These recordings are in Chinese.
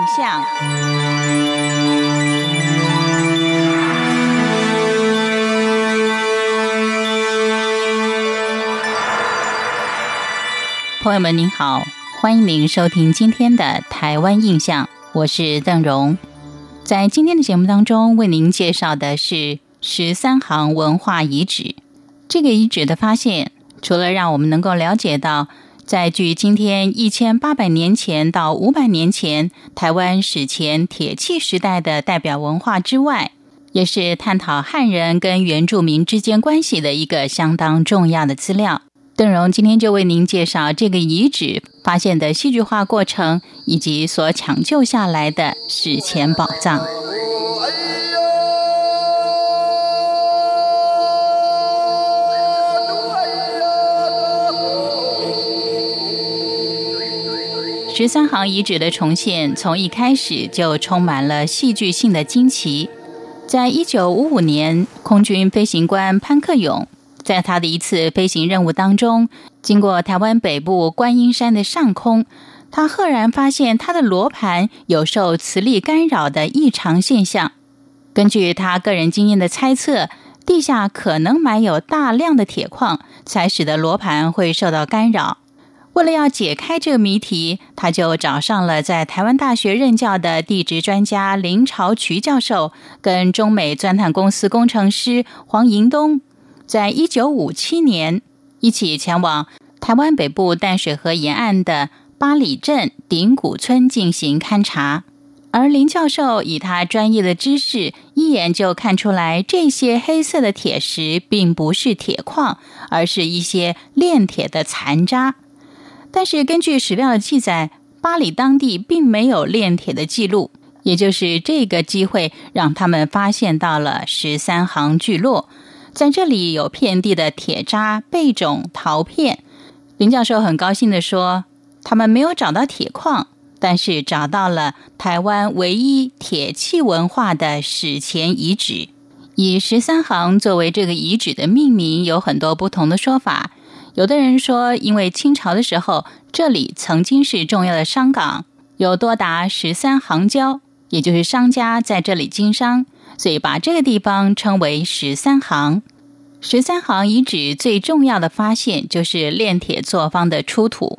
印象。朋友们您好，欢迎您收听今天的《台湾印象》，我是邓荣。在今天的节目当中，为您介绍的是十三行文化遗址。这个遗址的发现，除了让我们能够了解到，在距今天一千八百年前到五百年前台湾史前铁器时代的代表文化之外，也是探讨汉人跟原住民之间关系的一个相当重要的资料。邓荣今天就为您介绍这个遗址发现的戏剧化过程，以及所抢救下来的史前宝藏。十三行遗址的重现，从一开始就充满了戏剧性的惊奇。在一九五五年，空军飞行官潘克勇。在他的一次飞行任务当中，经过台湾北部观音山的上空，他赫然发现他的罗盘有受磁力干扰的异常现象。根据他个人经验的猜测，地下可能埋有大量的铁矿，才使得罗盘会受到干扰。为了要解开这个谜题，他就找上了在台湾大学任教的地质专家林朝渠教授，跟中美钻探公司工程师黄银东。在一九五七年，一起前往台湾北部淡水河沿岸的八里镇顶谷村进行勘察，而林教授以他专业的知识，一眼就看出来这些黑色的铁石并不是铁矿，而是一些炼铁的残渣。但是根据史料的记载，巴里当地并没有炼铁的记录，也就是这个机会让他们发现到了十三行聚落。在这里有遍地的铁渣、贝种、陶片。林教授很高兴地说：“他们没有找到铁矿，但是找到了台湾唯一铁器文化的史前遗址。以十三行作为这个遗址的命名，有很多不同的说法。有的人说，因为清朝的时候这里曾经是重要的商港，有多达十三行交，也就是商家在这里经商。”所以把这个地方称为十三行。十三行遗址最重要的发现就是炼铁作坊的出土，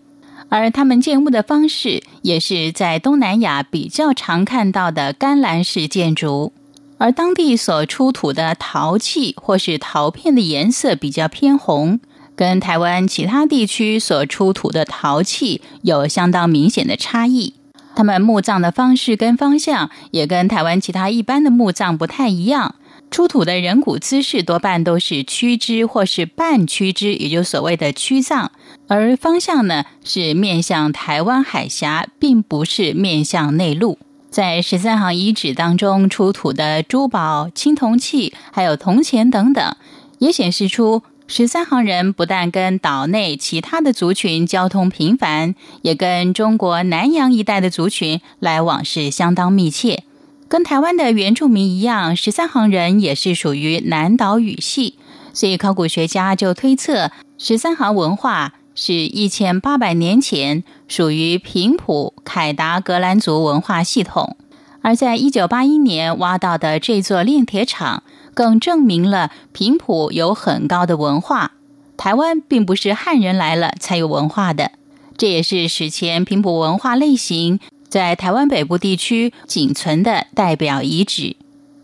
而他们建屋的方式也是在东南亚比较常看到的干栏式建筑。而当地所出土的陶器或是陶片的颜色比较偏红，跟台湾其他地区所出土的陶器有相当明显的差异。他们墓葬的方式跟方向也跟台湾其他一般的墓葬不太一样，出土的人骨姿势多半都是屈肢或是半屈肢，也就所谓的屈葬，而方向呢是面向台湾海峡，并不是面向内陆。在十三行遗址当中出土的珠宝、青铜器，还有铜钱等等，也显示出。十三行人不但跟岛内其他的族群交通频繁，也跟中国南洋一带的族群来往是相当密切。跟台湾的原住民一样，十三行人也是属于南岛语系，所以考古学家就推测十三行文化是一千八百年前属于平埔凯达格兰族文化系统。而在一九八一年挖到的这座炼铁厂。更证明了平埔有很高的文化，台湾并不是汉人来了才有文化的，这也是史前平埔文化类型在台湾北部地区仅存的代表遗址。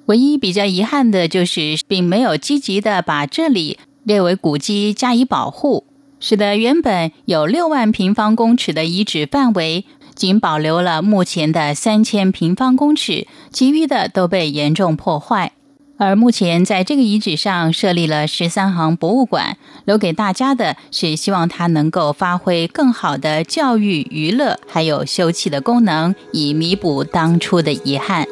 唯一比较遗憾的就是，并没有积极的把这里列为古迹加以保护，使得原本有六万平方公尺的遗址范围，仅保留了目前的三千平方公尺，其余的都被严重破坏。而目前在这个遗址上设立了十三行博物馆，留给大家的是希望它能够发挥更好的教育、娱乐，还有休憩的功能，以弥补当初的遗憾。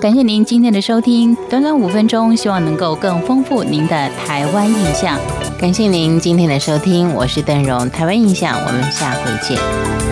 感谢您今天的收听，短短五分钟，希望能够更丰富您的台湾印象。感谢您今天的收听，我是邓荣，台湾印象，我们下回见。